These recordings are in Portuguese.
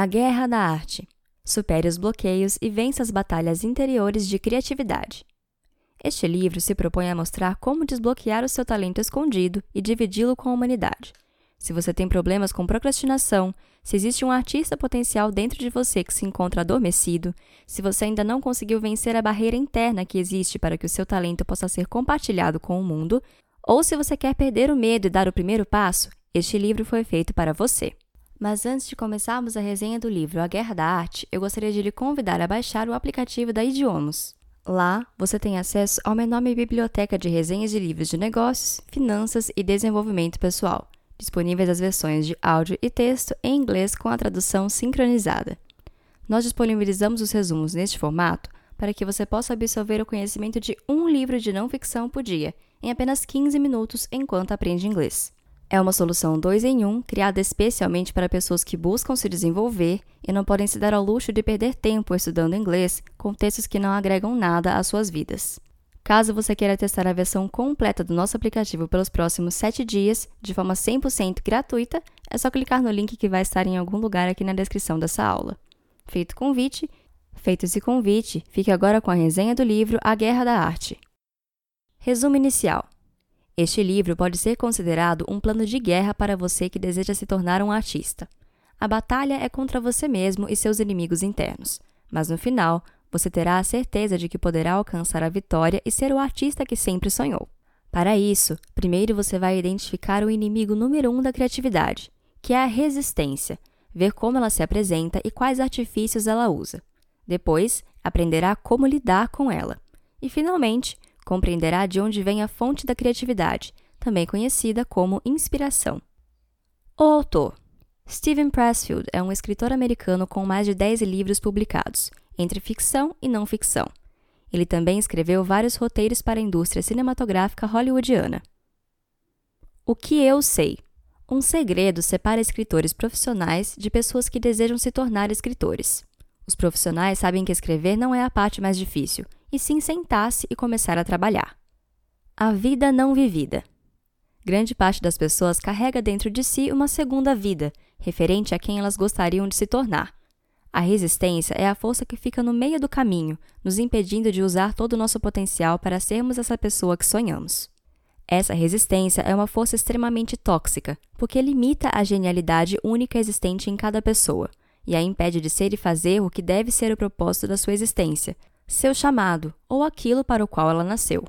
A Guerra da Arte. Supere os bloqueios e vença as batalhas interiores de criatividade. Este livro se propõe a mostrar como desbloquear o seu talento escondido e dividi-lo com a humanidade. Se você tem problemas com procrastinação, se existe um artista potencial dentro de você que se encontra adormecido, se você ainda não conseguiu vencer a barreira interna que existe para que o seu talento possa ser compartilhado com o mundo, ou se você quer perder o medo e dar o primeiro passo, este livro foi feito para você. Mas antes de começarmos a resenha do livro A Guerra da Arte, eu gostaria de lhe convidar a baixar o aplicativo da Idiomas. Lá, você tem acesso a uma enorme biblioteca de resenhas de livros de negócios, finanças e desenvolvimento pessoal, disponíveis as versões de áudio e texto em inglês com a tradução sincronizada. Nós disponibilizamos os resumos neste formato para que você possa absorver o conhecimento de um livro de não ficção por dia, em apenas 15 minutos enquanto aprende inglês. É uma solução 2 em 1, um, criada especialmente para pessoas que buscam se desenvolver e não podem se dar ao luxo de perder tempo estudando inglês com textos que não agregam nada às suas vidas. Caso você queira testar a versão completa do nosso aplicativo pelos próximos 7 dias, de forma 100% gratuita, é só clicar no link que vai estar em algum lugar aqui na descrição dessa aula. Feito convite, feito esse convite, fique agora com a resenha do livro A Guerra da Arte. Resumo inicial. Este livro pode ser considerado um plano de guerra para você que deseja se tornar um artista. A batalha é contra você mesmo e seus inimigos internos, mas no final, você terá a certeza de que poderá alcançar a vitória e ser o artista que sempre sonhou. Para isso, primeiro você vai identificar o inimigo número um da criatividade, que é a resistência, ver como ela se apresenta e quais artifícios ela usa. Depois, aprenderá como lidar com ela. E, finalmente, compreenderá de onde vem a fonte da criatividade, também conhecida como inspiração. O autor Steven Pressfield é um escritor americano com mais de 10 livros publicados, entre ficção e não ficção. Ele também escreveu vários roteiros para a indústria cinematográfica hollywoodiana. O que eu sei? Um segredo separa escritores profissionais de pessoas que desejam se tornar escritores. Os profissionais sabem que escrever não é a parte mais difícil, e sim sentar-se e começar a trabalhar. A vida não vivida. Grande parte das pessoas carrega dentro de si uma segunda vida, referente a quem elas gostariam de se tornar. A resistência é a força que fica no meio do caminho, nos impedindo de usar todo o nosso potencial para sermos essa pessoa que sonhamos. Essa resistência é uma força extremamente tóxica, porque limita a genialidade única existente em cada pessoa e a impede de ser e fazer o que deve ser o propósito da sua existência, seu chamado ou aquilo para o qual ela nasceu.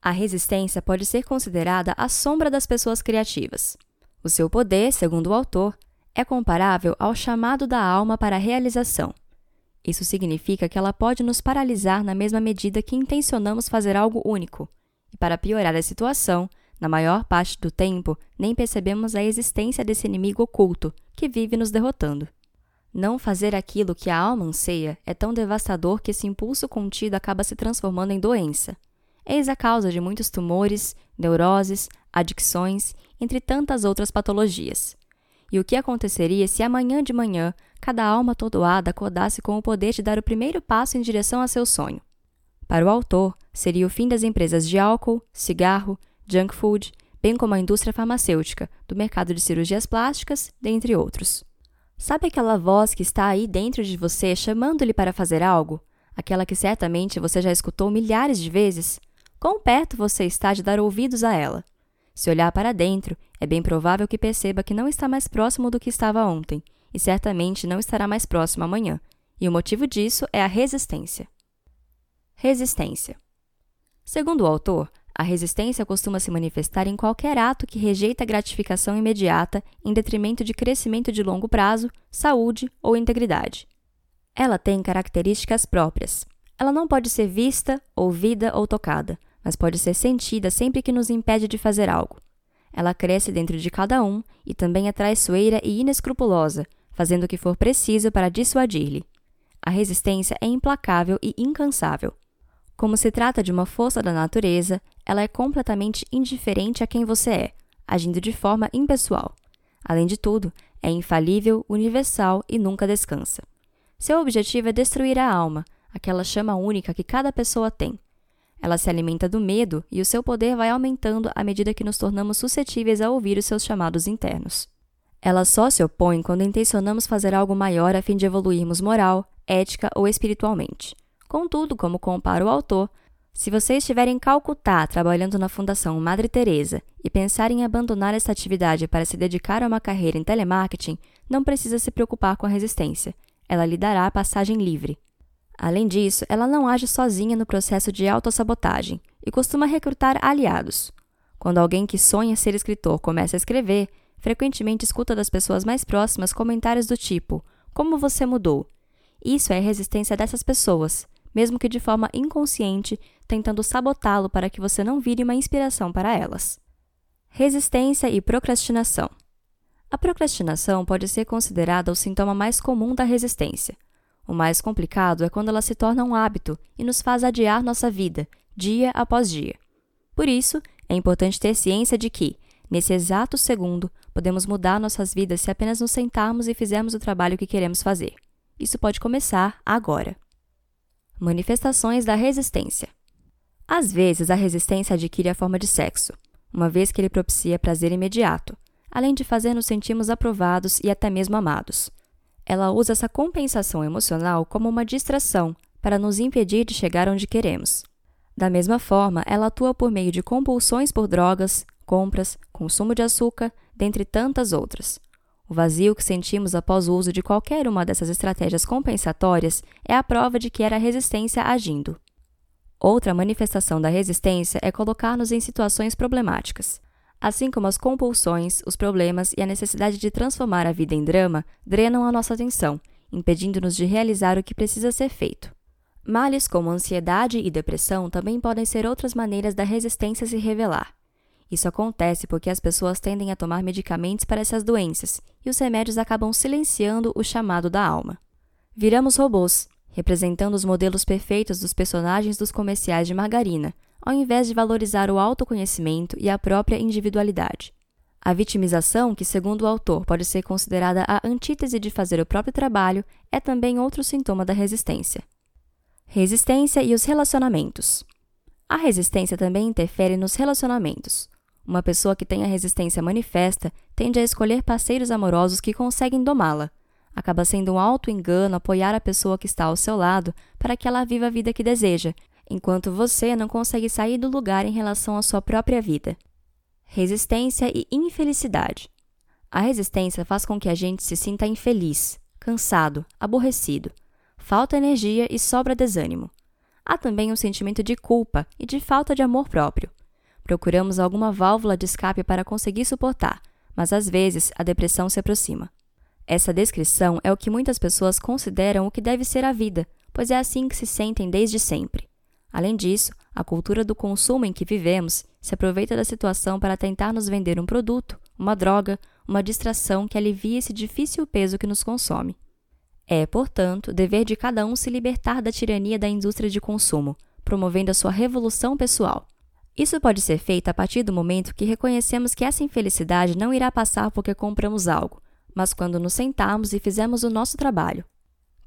A resistência pode ser considerada a sombra das pessoas criativas. O seu poder, segundo o autor, é comparável ao chamado da alma para a realização. Isso significa que ela pode nos paralisar na mesma medida que intencionamos fazer algo único. E para piorar a situação, na maior parte do tempo, nem percebemos a existência desse inimigo oculto que vive nos derrotando. Não fazer aquilo que a alma anseia é tão devastador que esse impulso contido acaba se transformando em doença. Eis a causa de muitos tumores, neuroses, adicções, entre tantas outras patologias. E o que aconteceria se amanhã de manhã cada alma atordoada acordasse com o poder de dar o primeiro passo em direção a seu sonho? Para o autor, seria o fim das empresas de álcool, cigarro, junk food, bem como a indústria farmacêutica, do mercado de cirurgias plásticas, dentre outros. Sabe aquela voz que está aí dentro de você chamando-lhe para fazer algo? Aquela que certamente você já escutou milhares de vezes? Quão perto você está de dar ouvidos a ela? Se olhar para dentro, é bem provável que perceba que não está mais próximo do que estava ontem, e certamente não estará mais próximo amanhã. E o motivo disso é a resistência. Resistência. Segundo o autor, a resistência costuma se manifestar em qualquer ato que rejeita a gratificação imediata em detrimento de crescimento de longo prazo, saúde ou integridade. Ela tem características próprias. Ela não pode ser vista, ouvida ou tocada, mas pode ser sentida sempre que nos impede de fazer algo. Ela cresce dentro de cada um e também é traiçoeira e inescrupulosa, fazendo o que for preciso para dissuadir-lhe. A resistência é implacável e incansável. Como se trata de uma força da natureza, ela é completamente indiferente a quem você é, agindo de forma impessoal. Além de tudo, é infalível, universal e nunca descansa. Seu objetivo é destruir a alma, aquela chama única que cada pessoa tem. Ela se alimenta do medo e o seu poder vai aumentando à medida que nos tornamos suscetíveis a ouvir os seus chamados internos. Ela só se opõe quando intencionamos fazer algo maior a fim de evoluirmos moral, ética ou espiritualmente. Contudo, como compara o autor, se você estiver em Calcutá trabalhando na Fundação Madre Teresa e pensar em abandonar esta atividade para se dedicar a uma carreira em telemarketing, não precisa se preocupar com a resistência. Ela lhe dará passagem livre. Além disso, ela não age sozinha no processo de autossabotagem e costuma recrutar aliados. Quando alguém que sonha ser escritor começa a escrever, frequentemente escuta das pessoas mais próximas comentários do tipo: Como você mudou? Isso é a resistência dessas pessoas, mesmo que de forma inconsciente, tentando sabotá-lo para que você não vire uma inspiração para elas. Resistência e procrastinação. A procrastinação pode ser considerada o sintoma mais comum da resistência. O mais complicado é quando ela se torna um hábito e nos faz adiar nossa vida, dia após dia. Por isso, é importante ter ciência de que, nesse exato segundo, podemos mudar nossas vidas se apenas nos sentarmos e fizermos o trabalho que queremos fazer. Isso pode começar agora. Manifestações da resistência. Às vezes, a resistência adquire a forma de sexo, uma vez que ele propicia prazer imediato, além de fazer nos sentirmos aprovados e até mesmo amados. Ela usa essa compensação emocional como uma distração para nos impedir de chegar onde queremos. Da mesma forma, ela atua por meio de compulsões por drogas, compras, consumo de açúcar, dentre tantas outras. O vazio que sentimos após o uso de qualquer uma dessas estratégias compensatórias é a prova de que era a resistência agindo. Outra manifestação da resistência é colocar-nos em situações problemáticas. Assim como as compulsões, os problemas e a necessidade de transformar a vida em drama drenam a nossa atenção, impedindo-nos de realizar o que precisa ser feito. Males como ansiedade e depressão também podem ser outras maneiras da resistência se revelar. Isso acontece porque as pessoas tendem a tomar medicamentos para essas doenças e os remédios acabam silenciando o chamado da alma. Viramos robôs, representando os modelos perfeitos dos personagens dos comerciais de margarina, ao invés de valorizar o autoconhecimento e a própria individualidade. A vitimização, que segundo o autor pode ser considerada a antítese de fazer o próprio trabalho, é também outro sintoma da resistência. Resistência e os relacionamentos. A resistência também interfere nos relacionamentos. Uma pessoa que tem a resistência manifesta tende a escolher parceiros amorosos que conseguem domá-la. Acaba sendo um auto-engano apoiar a pessoa que está ao seu lado para que ela viva a vida que deseja, enquanto você não consegue sair do lugar em relação à sua própria vida. Resistência e infelicidade. A resistência faz com que a gente se sinta infeliz, cansado, aborrecido, falta energia e sobra desânimo. Há também um sentimento de culpa e de falta de amor próprio. Procuramos alguma válvula de escape para conseguir suportar, mas às vezes a depressão se aproxima. Essa descrição é o que muitas pessoas consideram o que deve ser a vida, pois é assim que se sentem desde sempre. Além disso, a cultura do consumo em que vivemos se aproveita da situação para tentar nos vender um produto, uma droga, uma distração que alivie esse difícil peso que nos consome. É, portanto, dever de cada um se libertar da tirania da indústria de consumo, promovendo a sua revolução pessoal. Isso pode ser feito a partir do momento que reconhecemos que essa infelicidade não irá passar porque compramos algo, mas quando nos sentarmos e fizermos o nosso trabalho.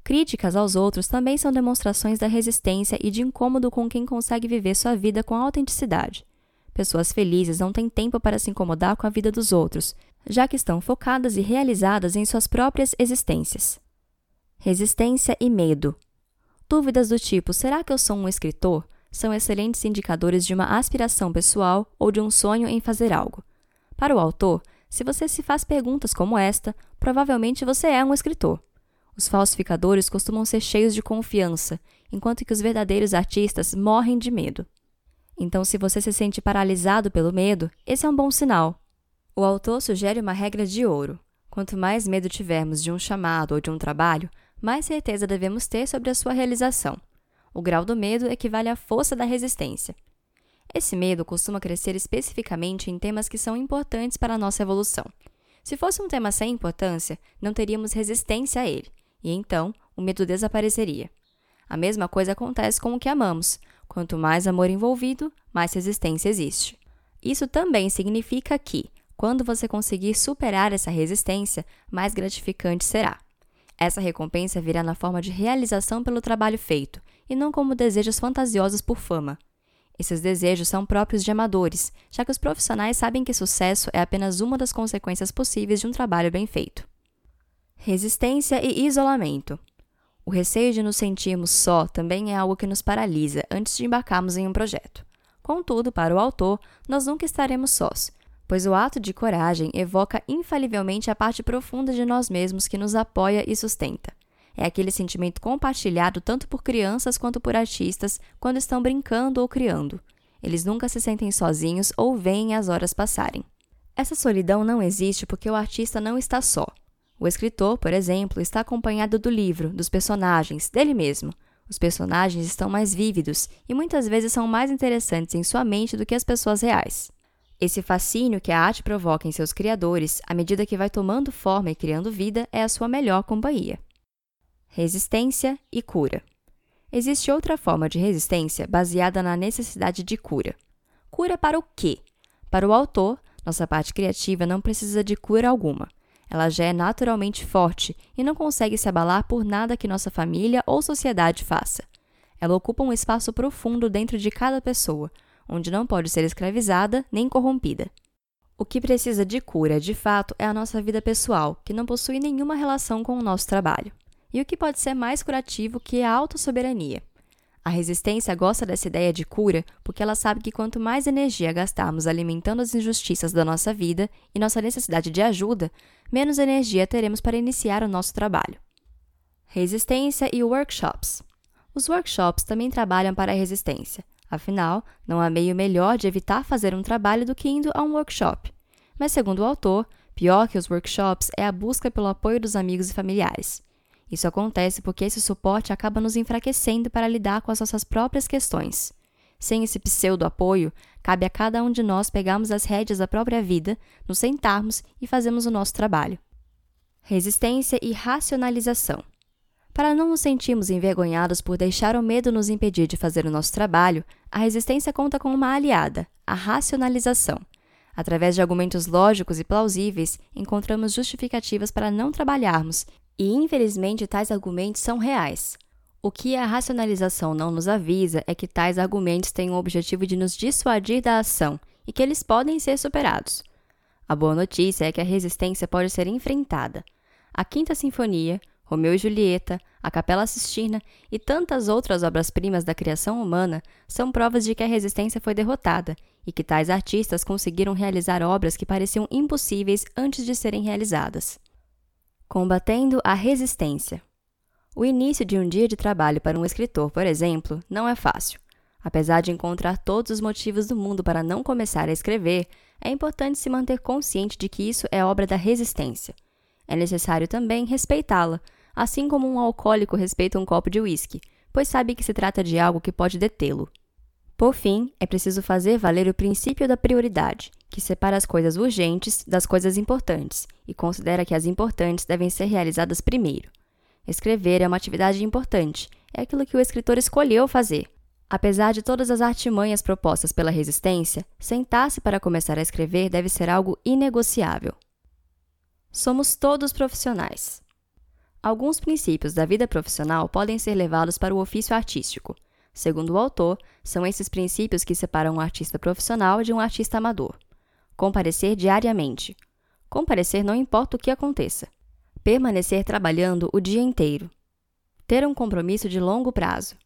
Críticas aos outros também são demonstrações da resistência e de incômodo com quem consegue viver sua vida com autenticidade. Pessoas felizes não têm tempo para se incomodar com a vida dos outros, já que estão focadas e realizadas em suas próprias existências. Resistência e medo. Dúvidas do tipo: será que eu sou um escritor? São excelentes indicadores de uma aspiração pessoal ou de um sonho em fazer algo. Para o autor, se você se faz perguntas como esta, provavelmente você é um escritor. Os falsificadores costumam ser cheios de confiança, enquanto que os verdadeiros artistas morrem de medo. Então, se você se sente paralisado pelo medo, esse é um bom sinal. O autor sugere uma regra de ouro. Quanto mais medo tivermos de um chamado ou de um trabalho, mais certeza devemos ter sobre a sua realização. O grau do medo equivale à força da resistência. Esse medo costuma crescer especificamente em temas que são importantes para a nossa evolução. Se fosse um tema sem importância, não teríamos resistência a ele, e então o medo desapareceria. A mesma coisa acontece com o que amamos. Quanto mais amor envolvido, mais resistência existe. Isso também significa que, quando você conseguir superar essa resistência, mais gratificante será. Essa recompensa virá na forma de realização pelo trabalho feito e não como desejos fantasiosos por fama. Esses desejos são próprios de amadores, já que os profissionais sabem que sucesso é apenas uma das consequências possíveis de um trabalho bem feito. Resistência e isolamento. O receio de nos sentirmos só também é algo que nos paralisa antes de embarcarmos em um projeto. Contudo, para o autor, nós nunca estaremos sós, pois o ato de coragem evoca infalivelmente a parte profunda de nós mesmos que nos apoia e sustenta. É aquele sentimento compartilhado tanto por crianças quanto por artistas quando estão brincando ou criando. Eles nunca se sentem sozinhos ou veem as horas passarem. Essa solidão não existe porque o artista não está só. O escritor, por exemplo, está acompanhado do livro, dos personagens, dele mesmo. Os personagens estão mais vívidos e muitas vezes são mais interessantes em sua mente do que as pessoas reais. Esse fascínio que a arte provoca em seus criadores, à medida que vai tomando forma e criando vida, é a sua melhor companhia. Resistência e cura. Existe outra forma de resistência baseada na necessidade de cura. Cura para o quê? Para o autor, nossa parte criativa não precisa de cura alguma. Ela já é naturalmente forte e não consegue se abalar por nada que nossa família ou sociedade faça. Ela ocupa um espaço profundo dentro de cada pessoa, onde não pode ser escravizada nem corrompida. O que precisa de cura, de fato, é a nossa vida pessoal, que não possui nenhuma relação com o nosso trabalho. E o que pode ser mais curativo que a autossoberania? A resistência gosta dessa ideia de cura porque ela sabe que quanto mais energia gastarmos alimentando as injustiças da nossa vida e nossa necessidade de ajuda, menos energia teremos para iniciar o nosso trabalho. Resistência e workshops. Os workshops também trabalham para a resistência. Afinal, não há meio melhor de evitar fazer um trabalho do que indo a um workshop. Mas, segundo o autor, pior que os workshops é a busca pelo apoio dos amigos e familiares. Isso acontece porque esse suporte acaba nos enfraquecendo para lidar com as nossas próprias questões. Sem esse pseudo-apoio, cabe a cada um de nós pegarmos as rédeas da própria vida, nos sentarmos e fazermos o nosso trabalho. Resistência e racionalização. Para não nos sentirmos envergonhados por deixar o medo nos impedir de fazer o nosso trabalho, a resistência conta com uma aliada, a racionalização. Através de argumentos lógicos e plausíveis, encontramos justificativas para não trabalharmos e infelizmente tais argumentos são reais. O que a racionalização não nos avisa é que tais argumentos têm o objetivo de nos dissuadir da ação e que eles podem ser superados. A boa notícia é que a resistência pode ser enfrentada. A Quinta Sinfonia, Romeu e Julieta, a Capela Sistina e tantas outras obras-primas da criação humana são provas de que a resistência foi derrotada e que tais artistas conseguiram realizar obras que pareciam impossíveis antes de serem realizadas. Combatendo a resistência. O início de um dia de trabalho para um escritor, por exemplo, não é fácil. Apesar de encontrar todos os motivos do mundo para não começar a escrever, é importante se manter consciente de que isso é obra da resistência. É necessário também respeitá-la, assim como um alcoólico respeita um copo de uísque, pois sabe que se trata de algo que pode detê-lo. Por fim, é preciso fazer valer o princípio da prioridade, que separa as coisas urgentes das coisas importantes e considera que as importantes devem ser realizadas primeiro. Escrever é uma atividade importante, é aquilo que o escritor escolheu fazer. Apesar de todas as artimanhas propostas pela resistência, sentar-se para começar a escrever deve ser algo inegociável. Somos todos profissionais. Alguns princípios da vida profissional podem ser levados para o ofício artístico. Segundo o autor, são esses princípios que separam um artista profissional de um artista amador. Comparecer diariamente. Comparecer não importa o que aconteça. Permanecer trabalhando o dia inteiro. Ter um compromisso de longo prazo.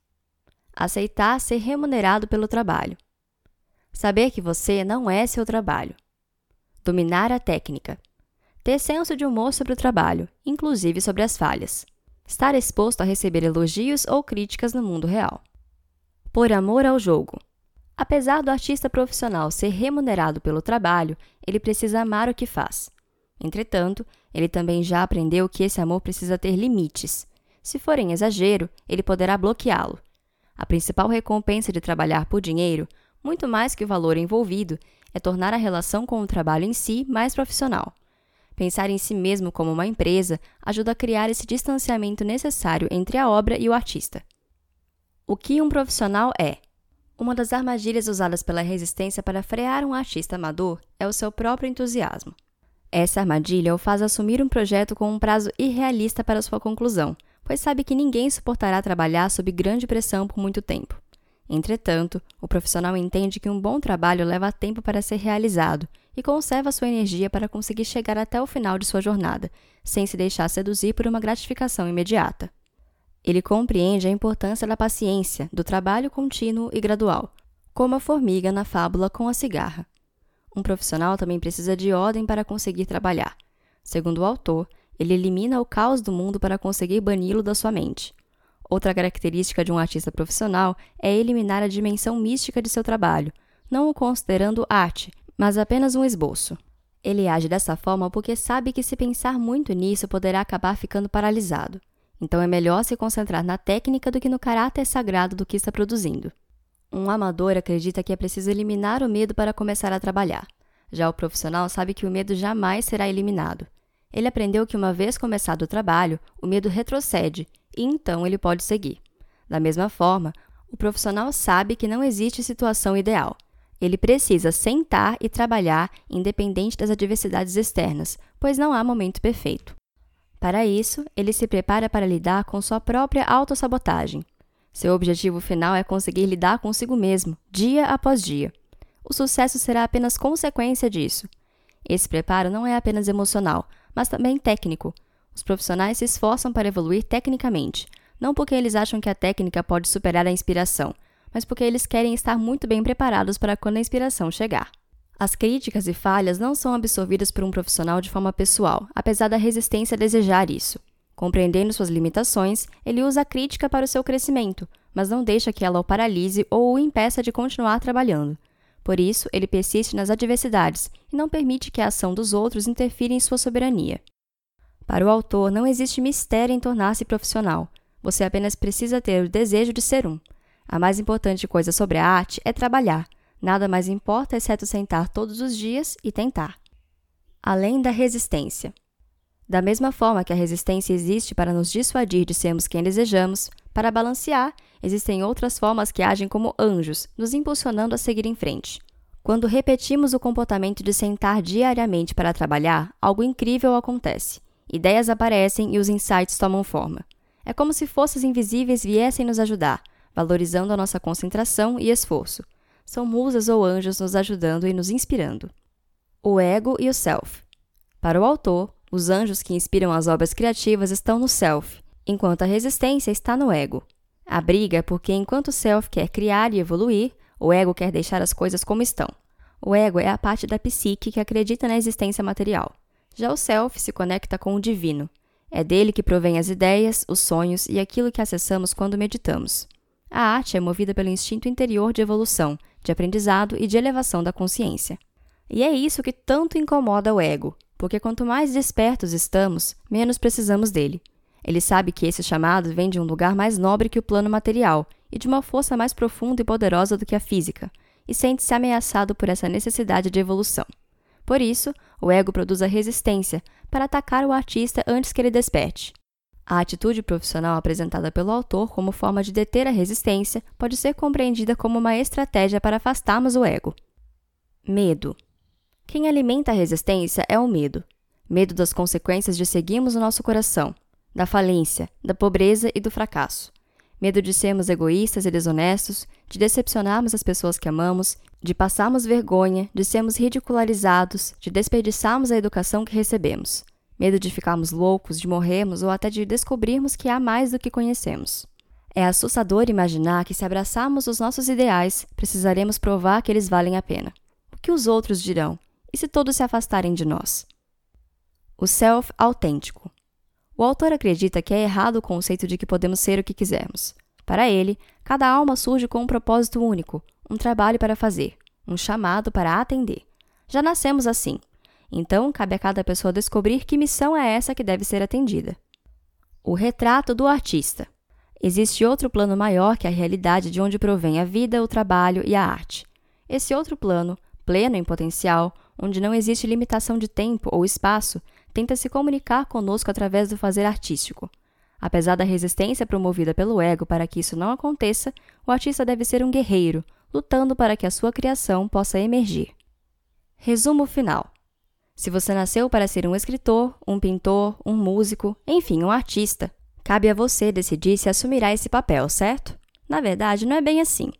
Aceitar ser remunerado pelo trabalho. Saber que você não é seu trabalho. Dominar a técnica. Ter senso de humor sobre o trabalho, inclusive sobre as falhas. Estar exposto a receber elogios ou críticas no mundo real por amor ao jogo. Apesar do artista profissional ser remunerado pelo trabalho, ele precisa amar o que faz. Entretanto, ele também já aprendeu que esse amor precisa ter limites. Se for em exagero, ele poderá bloqueá-lo. A principal recompensa de trabalhar por dinheiro, muito mais que o valor envolvido, é tornar a relação com o trabalho em si mais profissional. Pensar em si mesmo como uma empresa ajuda a criar esse distanciamento necessário entre a obra e o artista. O que um profissional é? Uma das armadilhas usadas pela resistência para frear um artista amador é o seu próprio entusiasmo. Essa armadilha o faz assumir um projeto com um prazo irrealista para sua conclusão, pois sabe que ninguém suportará trabalhar sob grande pressão por muito tempo. Entretanto, o profissional entende que um bom trabalho leva tempo para ser realizado e conserva sua energia para conseguir chegar até o final de sua jornada, sem se deixar seduzir por uma gratificação imediata. Ele compreende a importância da paciência, do trabalho contínuo e gradual, como a formiga na fábula com a cigarra. Um profissional também precisa de ordem para conseguir trabalhar. Segundo o autor, ele elimina o caos do mundo para conseguir bani-lo da sua mente. Outra característica de um artista profissional é eliminar a dimensão mística de seu trabalho, não o considerando arte, mas apenas um esboço. Ele age dessa forma porque sabe que se pensar muito nisso poderá acabar ficando paralisado. Então é melhor se concentrar na técnica do que no caráter sagrado do que está produzindo. Um amador acredita que é preciso eliminar o medo para começar a trabalhar. Já o profissional sabe que o medo jamais será eliminado. Ele aprendeu que uma vez começado o trabalho, o medo retrocede e então ele pode seguir. Da mesma forma, o profissional sabe que não existe situação ideal. Ele precisa sentar e trabalhar independente das adversidades externas, pois não há momento perfeito. Para isso, ele se prepara para lidar com sua própria autossabotagem. Seu objetivo final é conseguir lidar consigo mesmo, dia após dia. O sucesso será apenas consequência disso. Esse preparo não é apenas emocional, mas também técnico, os profissionais se esforçam para evoluir tecnicamente, não porque eles acham que a técnica pode superar a inspiração, mas porque eles querem estar muito bem preparados para quando a inspiração chegar. As críticas e falhas não são absorvidas por um profissional de forma pessoal, apesar da resistência a desejar isso. Compreendendo suas limitações, ele usa a crítica para o seu crescimento, mas não deixa que ela o paralise ou o impeça de continuar trabalhando. Por isso, ele persiste nas adversidades e não permite que a ação dos outros interfira em sua soberania. Para o autor, não existe mistério em tornar-se profissional. Você apenas precisa ter o desejo de ser um. A mais importante coisa sobre a arte é trabalhar. Nada mais importa exceto sentar todos os dias e tentar. Além da resistência. Da mesma forma que a resistência existe para nos dissuadir de sermos quem desejamos, para balancear, existem outras formas que agem como anjos, nos impulsionando a seguir em frente. Quando repetimos o comportamento de sentar diariamente para trabalhar, algo incrível acontece. Ideias aparecem e os insights tomam forma. É como se forças invisíveis viessem nos ajudar, valorizando a nossa concentração e esforço. São musas ou anjos nos ajudando e nos inspirando. O ego e o self. Para o autor, os anjos que inspiram as obras criativas estão no self, enquanto a resistência está no ego. A briga é porque enquanto o self quer criar e evoluir, o ego quer deixar as coisas como estão. O ego é a parte da psique que acredita na existência material. Já o self se conecta com o divino. É dele que provém as ideias, os sonhos e aquilo que acessamos quando meditamos. A arte é movida pelo instinto interior de evolução, de aprendizado e de elevação da consciência. E é isso que tanto incomoda o ego, porque quanto mais despertos estamos, menos precisamos dele. Ele sabe que esse chamado vem de um lugar mais nobre que o plano material e de uma força mais profunda e poderosa do que a física, e sente-se ameaçado por essa necessidade de evolução. Por isso, o ego produz a resistência para atacar o artista antes que ele desperte. A atitude profissional apresentada pelo autor como forma de deter a resistência pode ser compreendida como uma estratégia para afastarmos o ego. Medo. Quem alimenta a resistência é o medo. Medo das consequências de seguirmos o nosso coração, da falência, da pobreza e do fracasso medo de sermos egoístas e desonestos, de decepcionarmos as pessoas que amamos, de passarmos vergonha, de sermos ridicularizados, de desperdiçarmos a educação que recebemos, medo de ficarmos loucos, de morrermos ou até de descobrirmos que há mais do que conhecemos. É assustador imaginar que, se abraçarmos os nossos ideais, precisaremos provar que eles valem a pena. O que os outros dirão? E se todos se afastarem de nós? O self autêntico. O autor acredita que é errado o conceito de que podemos ser o que quisermos. Para ele, cada alma surge com um propósito único, um trabalho para fazer, um chamado para atender. Já nascemos assim. Então, cabe a cada pessoa descobrir que missão é essa que deve ser atendida. O retrato do artista. Existe outro plano maior que a realidade de onde provém a vida, o trabalho e a arte. Esse outro plano, pleno em potencial, onde não existe limitação de tempo ou espaço, tenta se comunicar conosco através do fazer artístico. Apesar da resistência promovida pelo ego para que isso não aconteça, o artista deve ser um guerreiro, lutando para que a sua criação possa emergir. Resumo final: Se você nasceu para ser um escritor, um pintor, um músico, enfim, um artista, cabe a você decidir se assumirá esse papel, certo? Na verdade, não é bem assim.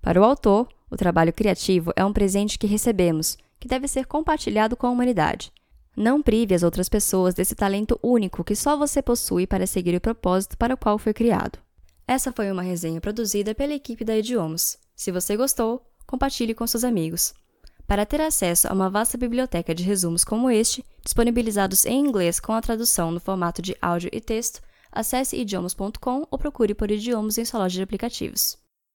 Para o autor, o trabalho criativo é um presente que recebemos, que deve ser compartilhado com a humanidade. Não prive as outras pessoas desse talento único que só você possui para seguir o propósito para o qual foi criado. Essa foi uma resenha produzida pela equipe da Idiomas. Se você gostou, compartilhe com seus amigos. Para ter acesso a uma vasta biblioteca de resumos como este, disponibilizados em inglês com a tradução no formato de áudio e texto, acesse idiomas.com ou procure por idiomas em sua loja de aplicativos.